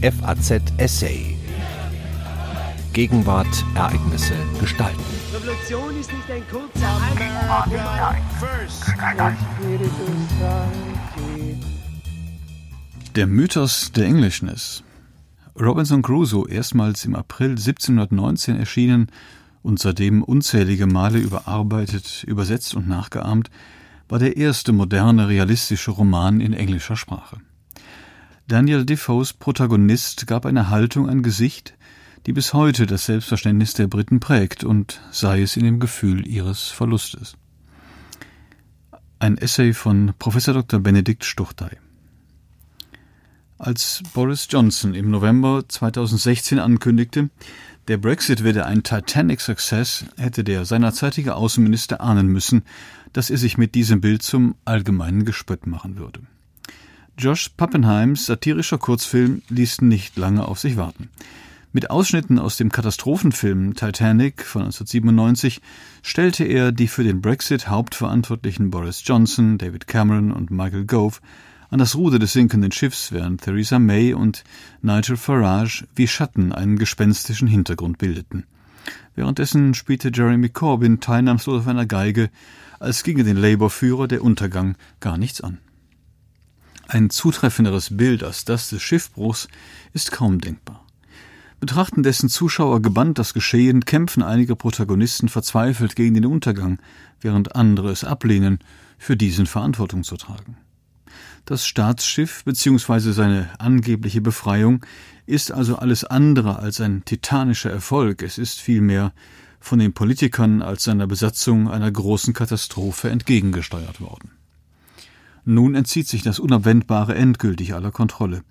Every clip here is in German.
FAZ Essay. Gegenwart, Ereignisse, Gestalten. Revolution ist nicht ein kurzer Der Mythos der Englishness. Robinson Crusoe, erstmals im April 1719 erschienen und seitdem unzählige Male überarbeitet, übersetzt und nachgeahmt, war der erste moderne realistische Roman in englischer Sprache. Daniel Defoes Protagonist gab eine Haltung ein Gesicht, die bis heute das Selbstverständnis der Briten prägt und sei es in dem Gefühl ihres Verlustes. Ein Essay von Professor Dr. Benedikt Stuchtey. Als Boris Johnson im November 2016 ankündigte, der Brexit werde ein Titanic-Success, hätte der seinerzeitige Außenminister ahnen müssen, dass er sich mit diesem Bild zum allgemeinen Gespött machen würde. Josh Pappenheims satirischer Kurzfilm ließ nicht lange auf sich warten. Mit Ausschnitten aus dem Katastrophenfilm Titanic von 1997 stellte er die für den Brexit hauptverantwortlichen Boris Johnson, David Cameron und Michael Gove an das Ruder des sinkenden Schiffs, während Theresa May und Nigel Farage wie Schatten einen gespenstischen Hintergrund bildeten. Währenddessen spielte Jeremy Corbyn teilnahmslos auf einer Geige, als ginge den Labour-Führer der Untergang gar nichts an. Ein zutreffenderes Bild als das des Schiffbruchs ist kaum denkbar. Betrachten dessen Zuschauer gebannt das Geschehen, kämpfen einige Protagonisten verzweifelt gegen den Untergang, während andere es ablehnen, für diesen Verantwortung zu tragen. Das Staatsschiff bzw. seine angebliche Befreiung ist also alles andere als ein titanischer Erfolg, es ist vielmehr von den Politikern als seiner Besatzung einer großen Katastrophe entgegengesteuert worden. Nun entzieht sich das Unabwendbare endgültig aller Kontrolle.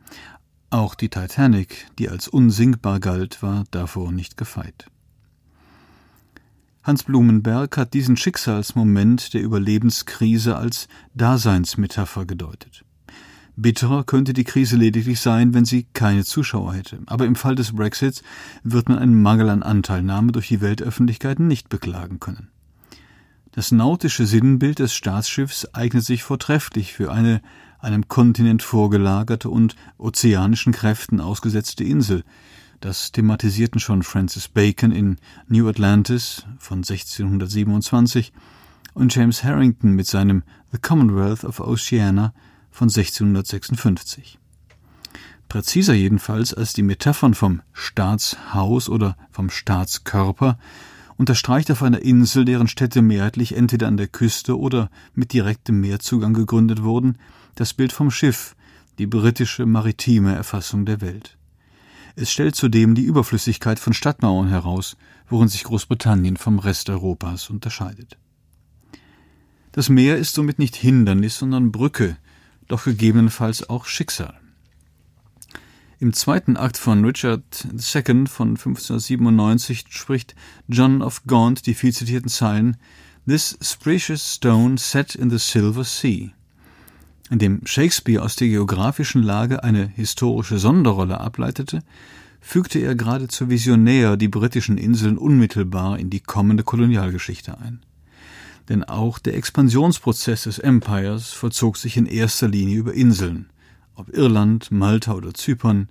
Auch die Titanic, die als unsinkbar galt, war davor nicht gefeit. Hans Blumenberg hat diesen Schicksalsmoment der Überlebenskrise als Daseinsmetapher gedeutet. Bitterer könnte die Krise lediglich sein, wenn sie keine Zuschauer hätte. Aber im Fall des Brexits wird man einen Mangel an Anteilnahme durch die Weltöffentlichkeit nicht beklagen können. Das nautische Sinnbild des Staatsschiffs eignet sich vortrefflich für eine einem Kontinent vorgelagerte und ozeanischen Kräften ausgesetzte Insel. Das thematisierten schon Francis Bacon in New Atlantis von 1627 und James Harrington mit seinem The Commonwealth of Oceania von 1656. Präziser jedenfalls als die Metaphern vom Staatshaus oder vom Staatskörper unterstreicht auf einer Insel, deren Städte mehrheitlich entweder an der Küste oder mit direktem Meerzugang gegründet wurden, das Bild vom Schiff, die britische maritime Erfassung der Welt. Es stellt zudem die Überflüssigkeit von Stadtmauern heraus, worin sich Großbritannien vom Rest Europas unterscheidet. Das Meer ist somit nicht Hindernis, sondern Brücke, doch gegebenenfalls auch Schicksal. Im zweiten Akt von Richard II. von 1597 spricht John of Gaunt die viel zitierten Zeilen This precious stone set in the silver sea in dem Shakespeare aus der geografischen Lage eine historische Sonderrolle ableitete, fügte er geradezu visionär die britischen Inseln unmittelbar in die kommende Kolonialgeschichte ein. Denn auch der Expansionsprozess des Empires vollzog sich in erster Linie über Inseln, ob Irland, Malta oder Zypern,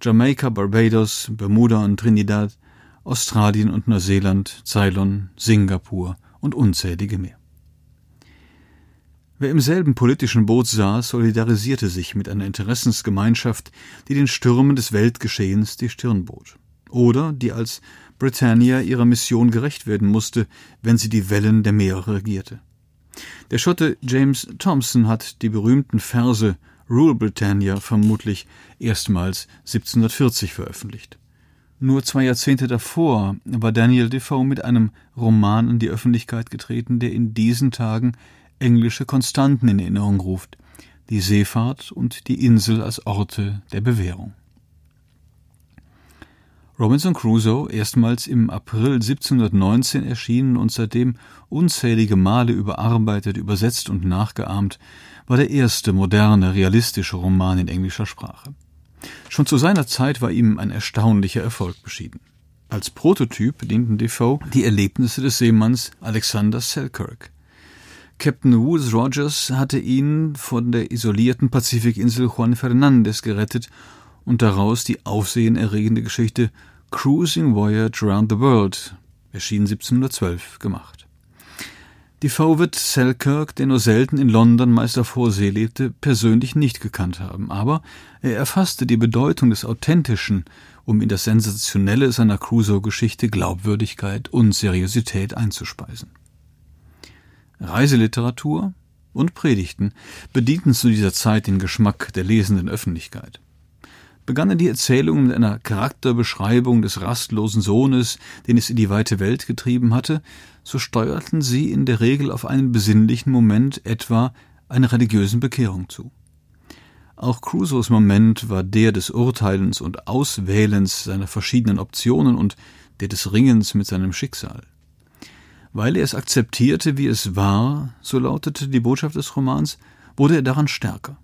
Jamaika, Barbados, Bermuda und Trinidad, Australien und Neuseeland, Ceylon, Singapur und unzählige mehr. Wer im selben politischen Boot saß, solidarisierte sich mit einer Interessensgemeinschaft, die den Stürmen des Weltgeschehens die Stirn bot. Oder die als Britannia ihrer Mission gerecht werden musste, wenn sie die Wellen der Meere regierte. Der Schotte James Thompson hat die berühmten Verse Rule Britannia vermutlich erstmals 1740 veröffentlicht. Nur zwei Jahrzehnte davor war Daniel Defoe mit einem Roman in die Öffentlichkeit getreten, der in diesen Tagen englische Konstanten in Erinnerung ruft, die Seefahrt und die Insel als Orte der Bewährung. Robinson Crusoe, erstmals im April 1719 erschienen und seitdem unzählige Male überarbeitet, übersetzt und nachgeahmt, war der erste moderne, realistische Roman in englischer Sprache. Schon zu seiner Zeit war ihm ein erstaunlicher Erfolg beschieden. Als Prototyp dienten Defoe die Erlebnisse des Seemanns Alexander Selkirk. Captain Woods Rogers hatte ihn von der isolierten Pazifikinsel Juan Fernandez gerettet und daraus die aufsehenerregende Geschichte Cruising Voyage Around the World, erschien 1712, gemacht. Defoe wird Selkirk, der nur selten in London meist auf hoher See lebte, persönlich nicht gekannt haben, aber er erfasste die Bedeutung des Authentischen, um in das Sensationelle seiner Crusoe-Geschichte Glaubwürdigkeit und Seriosität einzuspeisen. Reiseliteratur und Predigten bedienten zu dieser Zeit den Geschmack der lesenden Öffentlichkeit begannen die Erzählungen mit einer Charakterbeschreibung des rastlosen Sohnes, den es in die weite Welt getrieben hatte, so steuerten sie in der Regel auf einen besinnlichen Moment, etwa einer religiösen Bekehrung zu. Auch Crusoes Moment war der des Urteilens und Auswählens seiner verschiedenen Optionen und der des Ringens mit seinem Schicksal. Weil er es akzeptierte, wie es war, so lautete die Botschaft des Romans, wurde er daran stärker.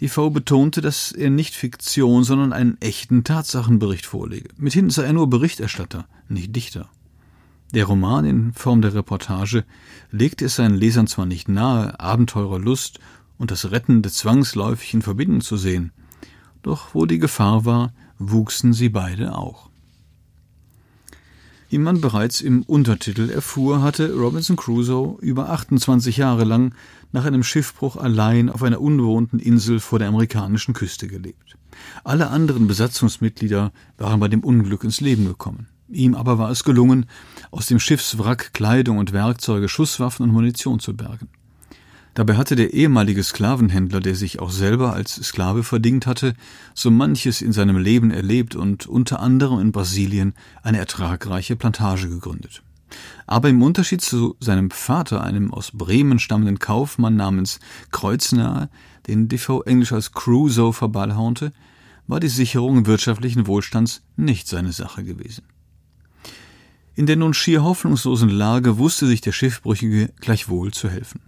Defoe betonte, dass er nicht Fiktion, sondern einen echten Tatsachenbericht vorlege. Mithin sei er nur Berichterstatter, nicht Dichter. Der Roman in Form der Reportage legte es seinen Lesern zwar nicht nahe, Abenteurerlust und das Rettende zwangsläufig in Verbindung zu sehen, doch wo die Gefahr war, wuchsen sie beide auch. Wie man bereits im Untertitel erfuhr, hatte Robinson Crusoe über 28 Jahre lang nach einem Schiffbruch allein auf einer unbewohnten Insel vor der amerikanischen Küste gelebt. Alle anderen Besatzungsmitglieder waren bei dem Unglück ins Leben gekommen. Ihm aber war es gelungen, aus dem Schiffswrack Kleidung und Werkzeuge, Schusswaffen und Munition zu bergen. Dabei hatte der ehemalige Sklavenhändler, der sich auch selber als Sklave verdingt hatte, so manches in seinem Leben erlebt und unter anderem in Brasilien eine ertragreiche Plantage gegründet. Aber im Unterschied zu seinem Vater, einem aus Bremen stammenden Kaufmann namens Kreuznahe, den Defoe englisch als Crusoe verballhornte, war die Sicherung wirtschaftlichen Wohlstands nicht seine Sache gewesen. In der nun schier hoffnungslosen Lage wusste sich der Schiffbrüchige gleichwohl zu helfen.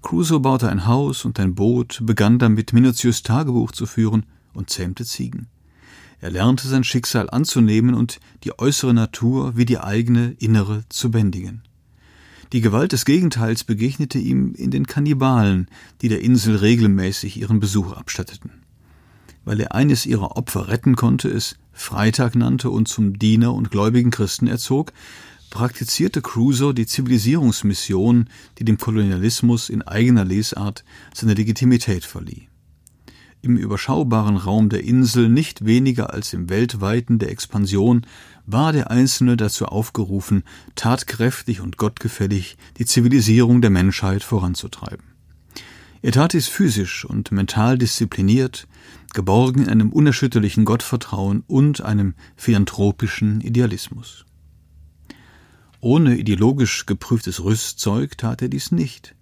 Crusoe baute ein Haus und ein Boot, begann damit minutiös Tagebuch zu führen und zähmte Ziegen. Er lernte sein Schicksal anzunehmen und die äußere Natur wie die eigene innere zu bändigen. Die Gewalt des Gegenteils begegnete ihm in den Kannibalen, die der Insel regelmäßig ihren Besuch abstatteten. Weil er eines ihrer Opfer retten konnte, es Freitag nannte und zum Diener und gläubigen Christen erzog, praktizierte Crusoe die Zivilisierungsmission, die dem Kolonialismus in eigener Lesart seine Legitimität verlieh. Im überschaubaren Raum der Insel nicht weniger als im weltweiten der Expansion war der Einzelne dazu aufgerufen, tatkräftig und gottgefällig die Zivilisierung der Menschheit voranzutreiben. Er tat dies physisch und mental diszipliniert, geborgen in einem unerschütterlichen Gottvertrauen und einem philanthropischen Idealismus. Ohne ideologisch geprüftes Rüstzeug tat er dies nicht.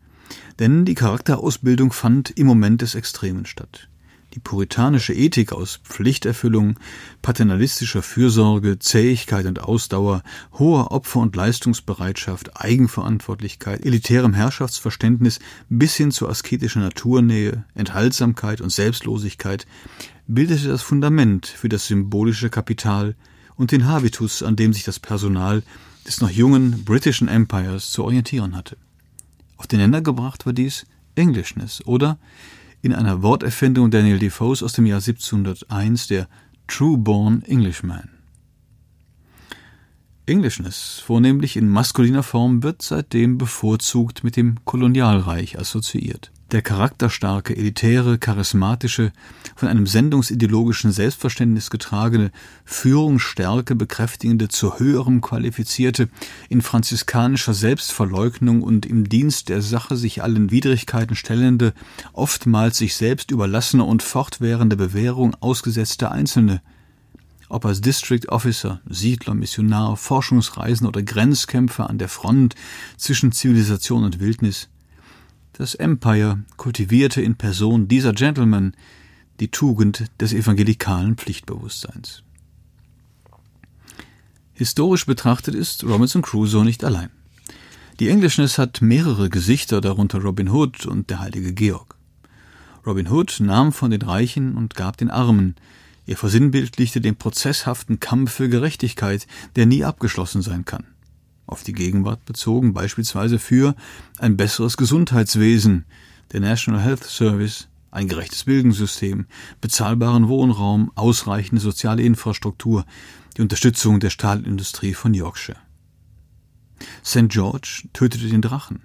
Denn die Charakterausbildung fand im Moment des Extremen statt. Die puritanische Ethik aus Pflichterfüllung, paternalistischer Fürsorge, Zähigkeit und Ausdauer, hoher Opfer- und Leistungsbereitschaft, Eigenverantwortlichkeit, elitärem Herrschaftsverständnis bis hin zur asketischen Naturnähe, Enthaltsamkeit und Selbstlosigkeit bildete das Fundament für das symbolische Kapital und den Habitus, an dem sich das Personal des noch jungen britischen Empires zu orientieren hatte. Auf den Nenner gebracht war dies Englishness oder in einer Worterfindung Daniel Defoes aus dem Jahr 1701 der True-born Englishman. Englishness, vornehmlich in maskuliner Form, wird seitdem bevorzugt mit dem Kolonialreich assoziiert der charakterstarke, elitäre, charismatische, von einem sendungsideologischen Selbstverständnis getragene, Führungsstärke bekräftigende, zu höherem qualifizierte, in franziskanischer Selbstverleugnung und im Dienst der Sache sich allen Widrigkeiten stellende, oftmals sich selbst überlassene und fortwährende Bewährung ausgesetzte Einzelne, ob als District Officer, Siedler, Missionar, Forschungsreisender oder Grenzkämpfer an der Front zwischen Zivilisation und Wildnis, das Empire kultivierte in Person dieser Gentlemen die Tugend des evangelikalen Pflichtbewusstseins. Historisch betrachtet ist Robinson Crusoe nicht allein. Die Englishness hat mehrere Gesichter, darunter Robin Hood und der heilige Georg. Robin Hood nahm von den Reichen und gab den Armen. Er versinnbildlichte den prozesshaften Kampf für Gerechtigkeit, der nie abgeschlossen sein kann auf die Gegenwart bezogen, beispielsweise für ein besseres Gesundheitswesen, der National Health Service, ein gerechtes Bildungssystem, bezahlbaren Wohnraum, ausreichende soziale Infrastruktur, die Unterstützung der Stahlindustrie von Yorkshire. St. George tötete den Drachen,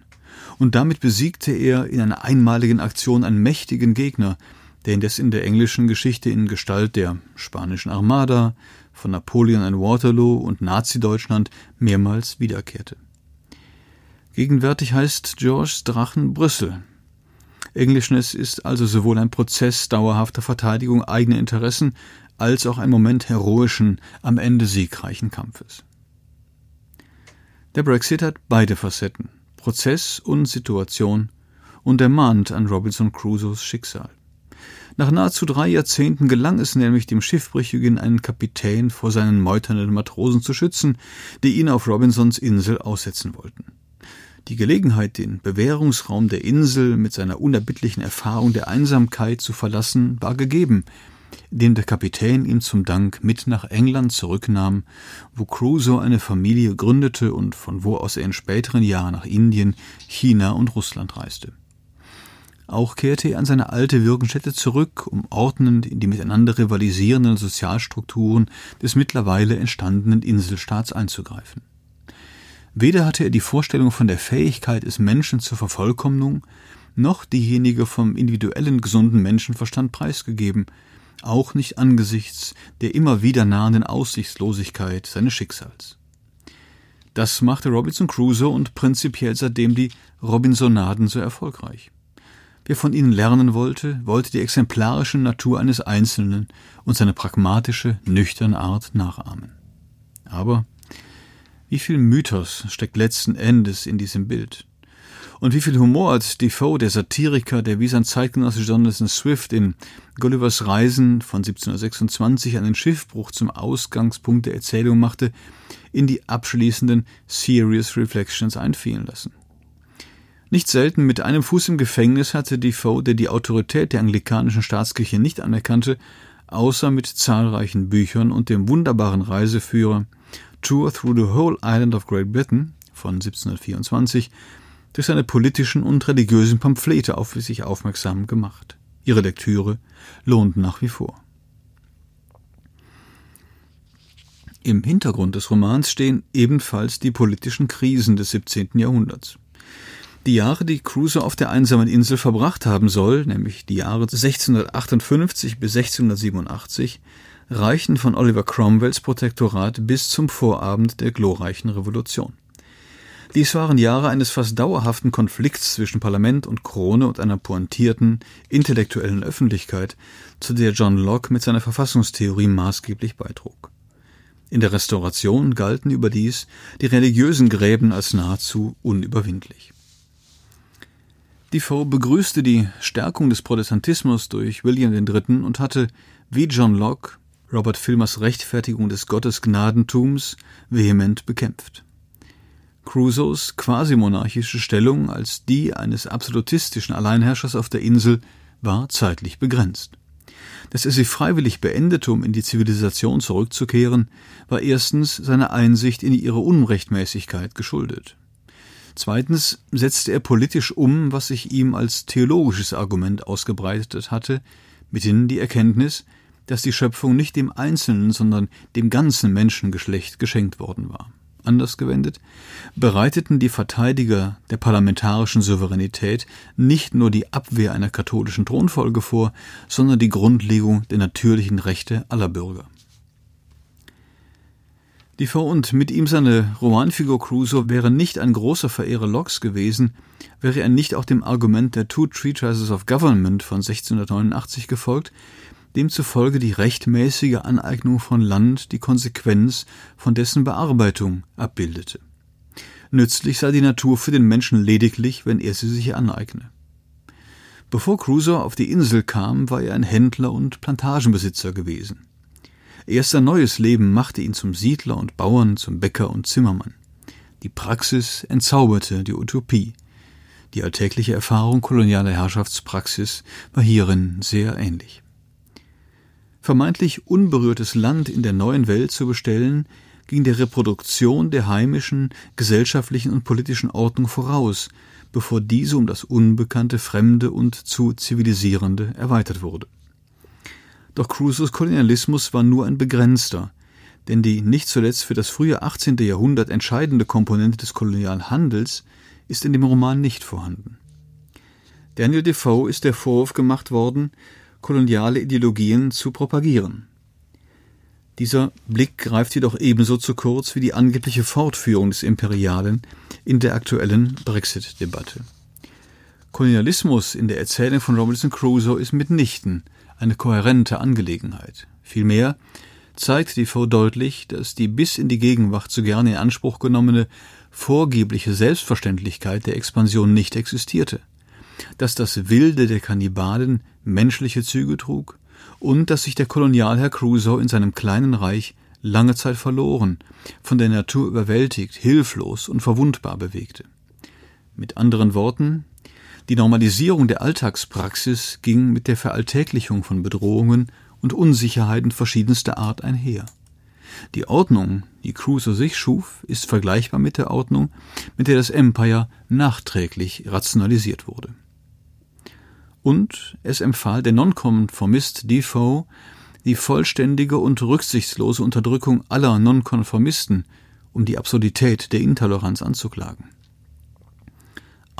und damit besiegte er in einer einmaligen Aktion einen mächtigen Gegner, der indes in der englischen Geschichte in Gestalt der spanischen Armada, von Napoleon an Waterloo und Nazi-Deutschland mehrmals wiederkehrte. Gegenwärtig heißt Georges Drachen Brüssel. Englishness ist also sowohl ein Prozess dauerhafter Verteidigung eigener Interessen als auch ein Moment heroischen, am Ende siegreichen Kampfes. Der Brexit hat beide Facetten, Prozess und Situation, und ermahnt an Robinson Crusoes Schicksal. Nach nahezu drei Jahrzehnten gelang es nämlich dem Schiffbrüchigen, einen Kapitän vor seinen meuternden Matrosen zu schützen, die ihn auf Robinsons Insel aussetzen wollten. Die Gelegenheit, den Bewährungsraum der Insel mit seiner unerbittlichen Erfahrung der Einsamkeit zu verlassen, war gegeben, indem der Kapitän ihn zum Dank mit nach England zurücknahm, wo Crusoe eine Familie gründete und von wo aus er in späteren Jahren nach Indien, China und Russland reiste. Auch kehrte er an seine alte Wirkungsstätte zurück, um ordnend in die miteinander rivalisierenden Sozialstrukturen des mittlerweile entstandenen Inselstaats einzugreifen. Weder hatte er die Vorstellung von der Fähigkeit des Menschen zur Vervollkommnung, noch diejenige vom individuellen gesunden Menschenverstand preisgegeben, auch nicht angesichts der immer wieder nahenden Aussichtslosigkeit seines Schicksals. Das machte Robinson Crusoe und prinzipiell seitdem die Robinsonaden so erfolgreich. Wer von ihnen lernen wollte, wollte die exemplarische Natur eines Einzelnen und seine pragmatische, nüchterne Art nachahmen. Aber wie viel Mythos steckt letzten Endes in diesem Bild? Und wie viel Humor hat Defoe, der Satiriker, der wie sein Zeitgenosse Jonathan Swift in Gullivers Reisen von 1726 einen Schiffbruch zum Ausgangspunkt der Erzählung machte, in die abschließenden Serious Reflections einfielen lassen. Nicht selten mit einem Fuß im Gefängnis hatte Defoe, der die Autorität der anglikanischen Staatskirche nicht anerkannte, außer mit zahlreichen Büchern und dem wunderbaren Reiseführer Tour Through the Whole Island of Great Britain von 1724 durch seine politischen und religiösen Pamphlete auf sich aufmerksam gemacht. Ihre Lektüre lohnt nach wie vor. Im Hintergrund des Romans stehen ebenfalls die politischen Krisen des 17. Jahrhunderts. Die Jahre, die Crusoe auf der einsamen Insel verbracht haben soll, nämlich die Jahre 1658 bis 1687, reichen von Oliver Cromwells Protektorat bis zum Vorabend der glorreichen Revolution. Dies waren Jahre eines fast dauerhaften Konflikts zwischen Parlament und Krone und einer pointierten, intellektuellen Öffentlichkeit, zu der John Locke mit seiner Verfassungstheorie maßgeblich beitrug. In der Restauration galten überdies die religiösen Gräben als nahezu unüberwindlich. Defoe begrüßte die Stärkung des Protestantismus durch William III. und hatte, wie John Locke, Robert Filmers Rechtfertigung des Gottesgnadentums vehement bekämpft. Crusoes quasi-monarchische Stellung als die eines absolutistischen Alleinherrschers auf der Insel war zeitlich begrenzt. Dass er sie freiwillig beendete, um in die Zivilisation zurückzukehren, war erstens seiner Einsicht in ihre Unrechtmäßigkeit geschuldet. Zweitens setzte er politisch um, was sich ihm als theologisches Argument ausgebreitet hatte, mithin die Erkenntnis, dass die Schöpfung nicht dem einzelnen, sondern dem ganzen Menschengeschlecht geschenkt worden war. Anders gewendet, bereiteten die Verteidiger der parlamentarischen Souveränität nicht nur die Abwehr einer katholischen Thronfolge vor, sondern die Grundlegung der natürlichen Rechte aller Bürger. Defoe und mit ihm seine Romanfigur Crusoe wäre nicht ein großer Verehrer Locks gewesen, wäre er nicht auch dem Argument der Two Treatises of Government von 1689 gefolgt, demzufolge die rechtmäßige Aneignung von Land die Konsequenz von dessen Bearbeitung abbildete. Nützlich sei die Natur für den Menschen lediglich, wenn er sie sich aneigne. Bevor Crusoe auf die Insel kam, war er ein Händler und Plantagenbesitzer gewesen. Erst sein neues Leben machte ihn zum Siedler und Bauern, zum Bäcker und Zimmermann. Die Praxis entzauberte die Utopie. Die alltägliche Erfahrung kolonialer Herrschaftspraxis war hierin sehr ähnlich. Vermeintlich unberührtes Land in der neuen Welt zu bestellen, ging der Reproduktion der heimischen gesellschaftlichen und politischen Ordnung voraus, bevor diese um das Unbekannte, Fremde und zu Zivilisierende erweitert wurde. Doch Crusoes Kolonialismus war nur ein begrenzter, denn die nicht zuletzt für das frühe 18. Jahrhundert entscheidende Komponente des Kolonialhandels ist in dem Roman nicht vorhanden. Daniel Defoe ist der Vorwurf gemacht worden, koloniale Ideologien zu propagieren. Dieser Blick greift jedoch ebenso zu kurz wie die angebliche Fortführung des Imperialen in der aktuellen Brexit-Debatte. Kolonialismus in der Erzählung von Robinson Crusoe ist mitnichten eine kohärente Angelegenheit. Vielmehr zeigt Defoe deutlich, dass die bis in die Gegenwart zu gerne in Anspruch genommene vorgebliche Selbstverständlichkeit der Expansion nicht existierte, dass das Wilde der Kannibalen menschliche Züge trug und dass sich der Kolonialherr Crusoe in seinem kleinen Reich lange Zeit verloren, von der Natur überwältigt, hilflos und verwundbar bewegte. Mit anderen Worten, die Normalisierung der Alltagspraxis ging mit der Veralltäglichung von Bedrohungen und Unsicherheiten verschiedenster Art einher. Die Ordnung, die Crusoe sich schuf, ist vergleichbar mit der Ordnung, mit der das Empire nachträglich rationalisiert wurde. Und es empfahl der Nonkonformist Defoe, die vollständige und rücksichtslose Unterdrückung aller Nonkonformisten, um die Absurdität der Intoleranz anzuklagen.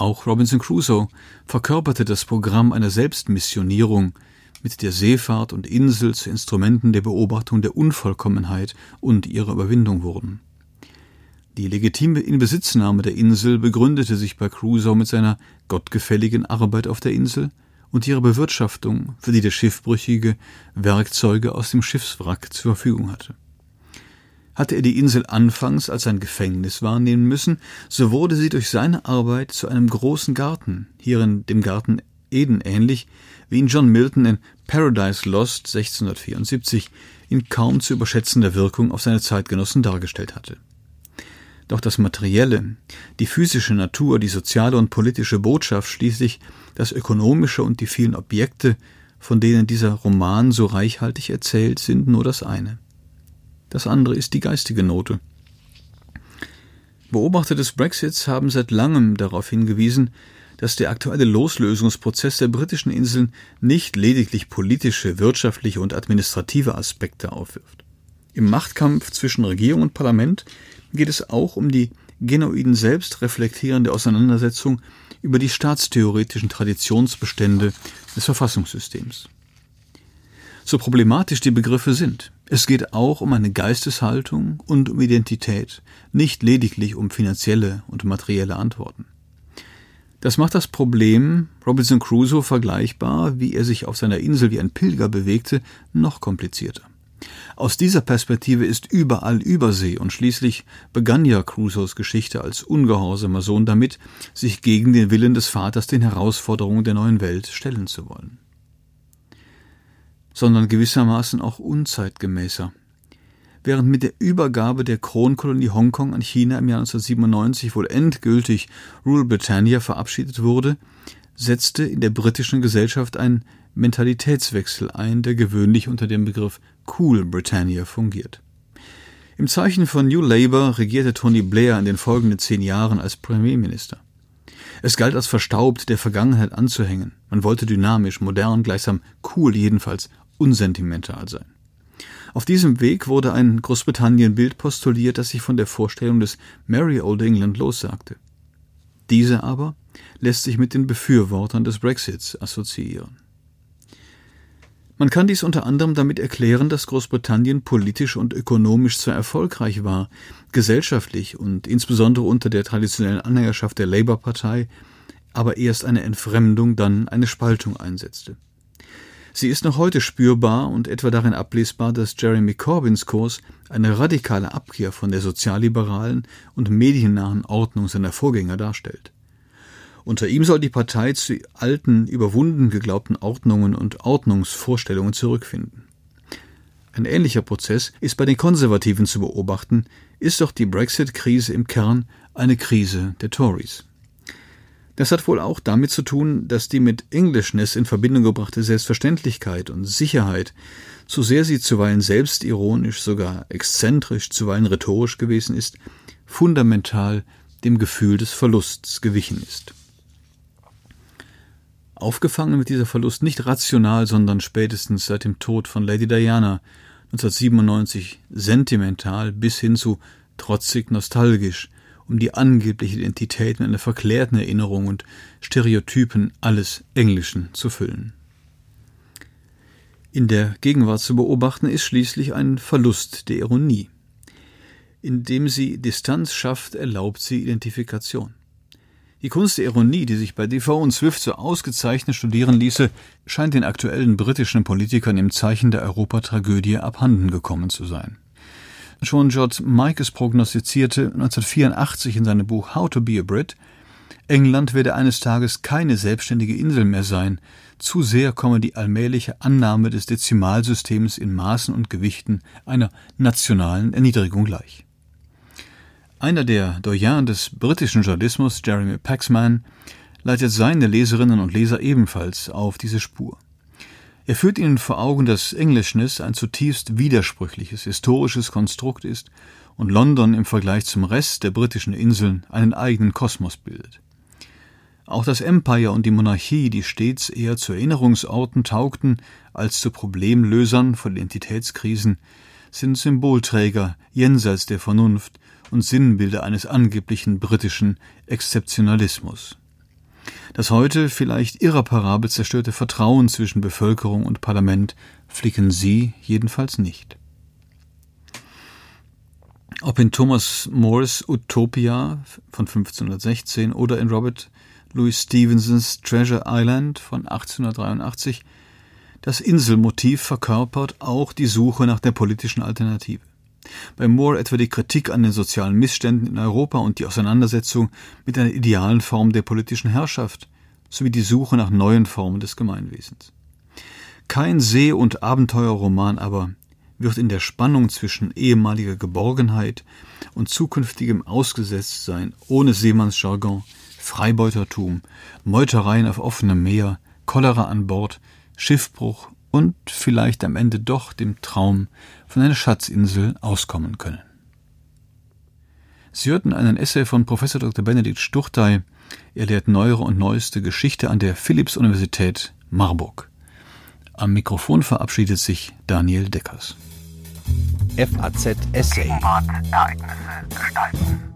Auch Robinson Crusoe verkörperte das Programm einer Selbstmissionierung, mit der Seefahrt und Insel zu Instrumenten der Beobachtung der Unvollkommenheit und ihrer Überwindung wurden. Die legitime Inbesitznahme der Insel begründete sich bei Crusoe mit seiner gottgefälligen Arbeit auf der Insel und ihrer Bewirtschaftung, für die der Schiffbrüchige Werkzeuge aus dem Schiffswrack zur Verfügung hatte. Hatte er die Insel anfangs als ein Gefängnis wahrnehmen müssen, so wurde sie durch seine Arbeit zu einem großen Garten, hierin dem Garten Eden ähnlich, wie ihn John Milton in Paradise Lost 1674 in kaum zu überschätzender Wirkung auf seine Zeitgenossen dargestellt hatte. Doch das Materielle, die physische Natur, die soziale und politische Botschaft, schließlich das Ökonomische und die vielen Objekte, von denen dieser Roman so reichhaltig erzählt, sind nur das eine. Das andere ist die geistige Note. Beobachter des Brexits haben seit langem darauf hingewiesen, dass der aktuelle Loslösungsprozess der britischen Inseln nicht lediglich politische, wirtschaftliche und administrative Aspekte aufwirft. Im Machtkampf zwischen Regierung und Parlament geht es auch um die genuin selbst reflektierende Auseinandersetzung über die staatstheoretischen Traditionsbestände des Verfassungssystems. So problematisch die Begriffe sind, es geht auch um eine Geisteshaltung und um Identität, nicht lediglich um finanzielle und materielle Antworten. Das macht das Problem Robinson Crusoe vergleichbar, wie er sich auf seiner Insel wie ein Pilger bewegte, noch komplizierter. Aus dieser Perspektive ist überall Übersee und schließlich begann ja Crusoes Geschichte als ungehorsamer Sohn damit, sich gegen den Willen des Vaters den Herausforderungen der neuen Welt stellen zu wollen. Sondern gewissermaßen auch unzeitgemäßer. Während mit der Übergabe der Kronkolonie Hongkong an China im Jahr 1997 wohl endgültig Rule Britannia verabschiedet wurde, setzte in der britischen Gesellschaft ein Mentalitätswechsel ein, der gewöhnlich unter dem Begriff Cool Britannia fungiert. Im Zeichen von New Labour regierte Tony Blair in den folgenden zehn Jahren als Premierminister. Es galt als verstaubt der Vergangenheit anzuhängen. Man wollte dynamisch, modern, gleichsam cool, jedenfalls unsentimental sein. Auf diesem Weg wurde ein Großbritannien-Bild postuliert, das sich von der Vorstellung des Merry Old England lossagte. Diese aber lässt sich mit den Befürwortern des Brexits assoziieren. Man kann dies unter anderem damit erklären, dass Großbritannien politisch und ökonomisch zwar erfolgreich war, gesellschaftlich und insbesondere unter der traditionellen Anhängerschaft der Labour-Partei, aber erst eine Entfremdung, dann eine Spaltung einsetzte. Sie ist noch heute spürbar und etwa darin ablesbar, dass Jeremy Corbyns Kurs eine radikale Abkehr von der sozialliberalen und mediennahen Ordnung seiner Vorgänger darstellt. Unter ihm soll die Partei zu alten, überwunden geglaubten Ordnungen und Ordnungsvorstellungen zurückfinden. Ein ähnlicher Prozess ist bei den Konservativen zu beobachten, ist doch die Brexit-Krise im Kern eine Krise der Tories. Das hat wohl auch damit zu tun, dass die mit Englishness in Verbindung gebrachte Selbstverständlichkeit und Sicherheit, so sehr sie zuweilen selbstironisch, sogar exzentrisch, zuweilen rhetorisch gewesen ist, fundamental dem Gefühl des Verlusts gewichen ist. Aufgefangen wird dieser Verlust nicht rational, sondern spätestens seit dem Tod von Lady Diana 1997 sentimental bis hin zu trotzig nostalgisch, um die angebliche Identität mit einer verklärten Erinnerung und Stereotypen alles Englischen zu füllen. In der Gegenwart zu beobachten ist schließlich ein Verlust der Ironie. Indem sie Distanz schafft, erlaubt sie Identifikation. Die Kunst der Ironie, die sich bei Defoe und Swift so ausgezeichnet studieren ließe, scheint den aktuellen britischen Politikern im Zeichen der Europatragödie abhanden gekommen zu sein. Schon George Michael prognostizierte 1984 in seinem Buch How to be a Brit, England werde eines Tages keine selbstständige Insel mehr sein, zu sehr komme die allmähliche Annahme des Dezimalsystems in Maßen und Gewichten einer nationalen Erniedrigung gleich. Einer der Doyens des britischen Journalismus, Jeremy Paxman, leitet seine Leserinnen und Leser ebenfalls auf diese Spur. Er führt ihnen vor Augen, dass Englishness ein zutiefst widersprüchliches historisches Konstrukt ist und London im Vergleich zum Rest der britischen Inseln einen eigenen Kosmos bildet. Auch das Empire und die Monarchie, die stets eher zu Erinnerungsorten taugten als zu Problemlösern von Identitätskrisen, sind Symbolträger jenseits der Vernunft und Sinnbilder eines angeblichen britischen Exzeptionalismus. Das heute vielleicht irreparabel zerstörte Vertrauen zwischen Bevölkerung und Parlament flicken Sie jedenfalls nicht. Ob in Thomas Moores Utopia von 1516 oder in Robert Louis Stevensons Treasure Island von 1883, das Inselmotiv verkörpert auch die Suche nach der politischen Alternative. Bei Moore etwa die Kritik an den sozialen Missständen in Europa und die Auseinandersetzung mit einer idealen Form der politischen Herrschaft sowie die Suche nach neuen Formen des Gemeinwesens. Kein See- und Abenteuerroman aber wird in der Spannung zwischen ehemaliger Geborgenheit und zukünftigem Ausgesetztsein ohne Seemannsjargon, Freibeutertum, Meutereien auf offenem Meer, Cholera an Bord, Schiffbruch und vielleicht am Ende doch dem Traum von einer Schatzinsel auskommen können. Sie hörten einen Essay von Professor Dr. Benedikt Stuchtey. Er lehrt neuere und neueste Geschichte an der Philipps-Universität Marburg. Am Mikrofon verabschiedet sich Daniel Deckers. FAZ Essay. Gegenwart, Ereignisse gestalten.